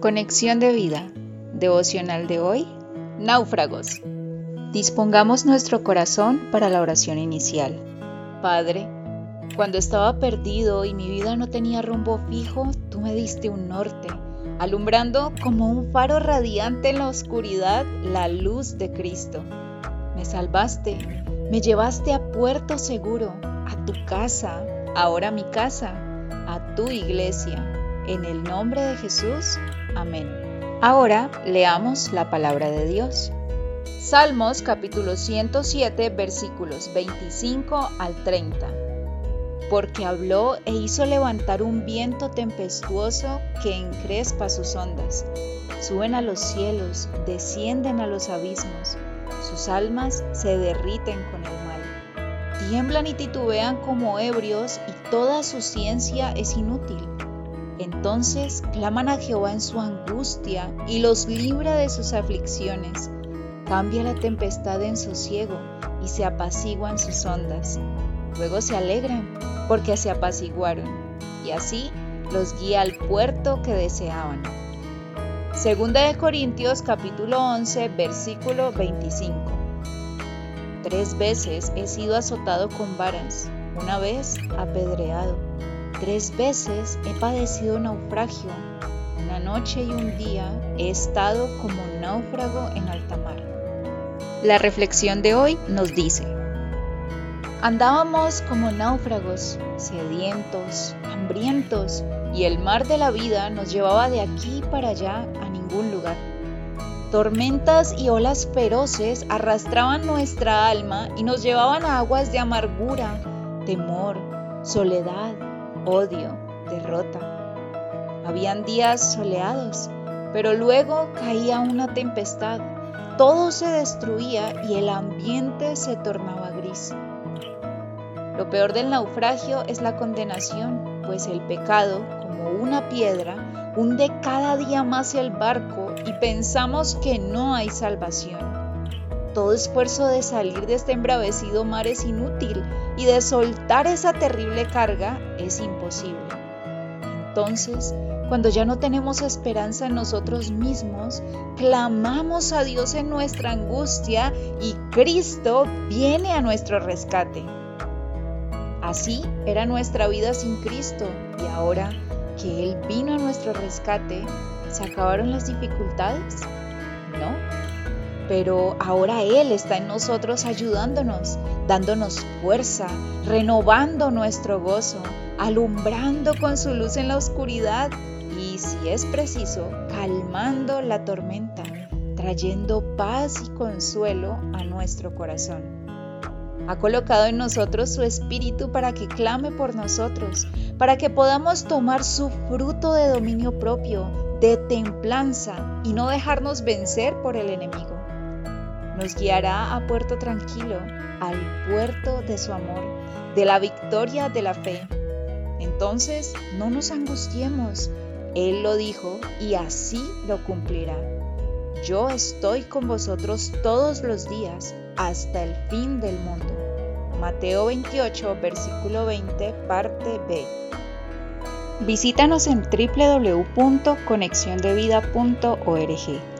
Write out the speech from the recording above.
Conexión de vida. Devocional de hoy. Náufragos. Dispongamos nuestro corazón para la oración inicial. Padre, cuando estaba perdido y mi vida no tenía rumbo fijo, tú me diste un norte, alumbrando como un faro radiante en la oscuridad la luz de Cristo. Me salvaste, me llevaste a puerto seguro, a tu casa, ahora mi casa, a tu iglesia. En el nombre de Jesús. Amén. Ahora leamos la palabra de Dios. Salmos capítulo 107 versículos 25 al 30. Porque habló e hizo levantar un viento tempestuoso que encrespa sus ondas. Suben a los cielos, descienden a los abismos, sus almas se derriten con el mal. Tiemblan y titubean como ebrios y toda su ciencia es inútil. Entonces claman a Jehová en su angustia y los libra de sus aflicciones. Cambia la tempestad en sosiego y se apaciguan sus ondas. Luego se alegran porque se apaciguaron y así los guía al puerto que deseaban. Segunda de Corintios capítulo 11 versículo 25. Tres veces he sido azotado con varas, una vez apedreado Tres veces he padecido naufragio. Una noche y un día he estado como náufrago en alta mar. La reflexión de hoy nos dice, andábamos como náufragos, sedientos, hambrientos, y el mar de la vida nos llevaba de aquí para allá a ningún lugar. Tormentas y olas feroces arrastraban nuestra alma y nos llevaban a aguas de amargura, temor, soledad, odio, derrota. Habían días soleados, pero luego caía una tempestad, todo se destruía y el ambiente se tornaba gris. Lo peor del naufragio es la condenación, pues el pecado, como una piedra, hunde cada día más el barco y pensamos que no hay salvación. Todo esfuerzo de salir de este embravecido mar es inútil y de soltar esa terrible carga es imposible. Entonces, cuando ya no tenemos esperanza en nosotros mismos, clamamos a Dios en nuestra angustia y Cristo viene a nuestro rescate. Así era nuestra vida sin Cristo y ahora que Él vino a nuestro rescate, ¿se acabaron las dificultades? Pero ahora Él está en nosotros ayudándonos, dándonos fuerza, renovando nuestro gozo, alumbrando con su luz en la oscuridad y, si es preciso, calmando la tormenta, trayendo paz y consuelo a nuestro corazón. Ha colocado en nosotros su espíritu para que clame por nosotros, para que podamos tomar su fruto de dominio propio, de templanza y no dejarnos vencer por el enemigo nos guiará a puerto tranquilo, al puerto de su amor, de la victoria de la fe. Entonces, no nos angustiemos. Él lo dijo y así lo cumplirá. Yo estoy con vosotros todos los días hasta el fin del mundo. Mateo 28, versículo 20, parte B. Visítanos en www.conexiondevida.org.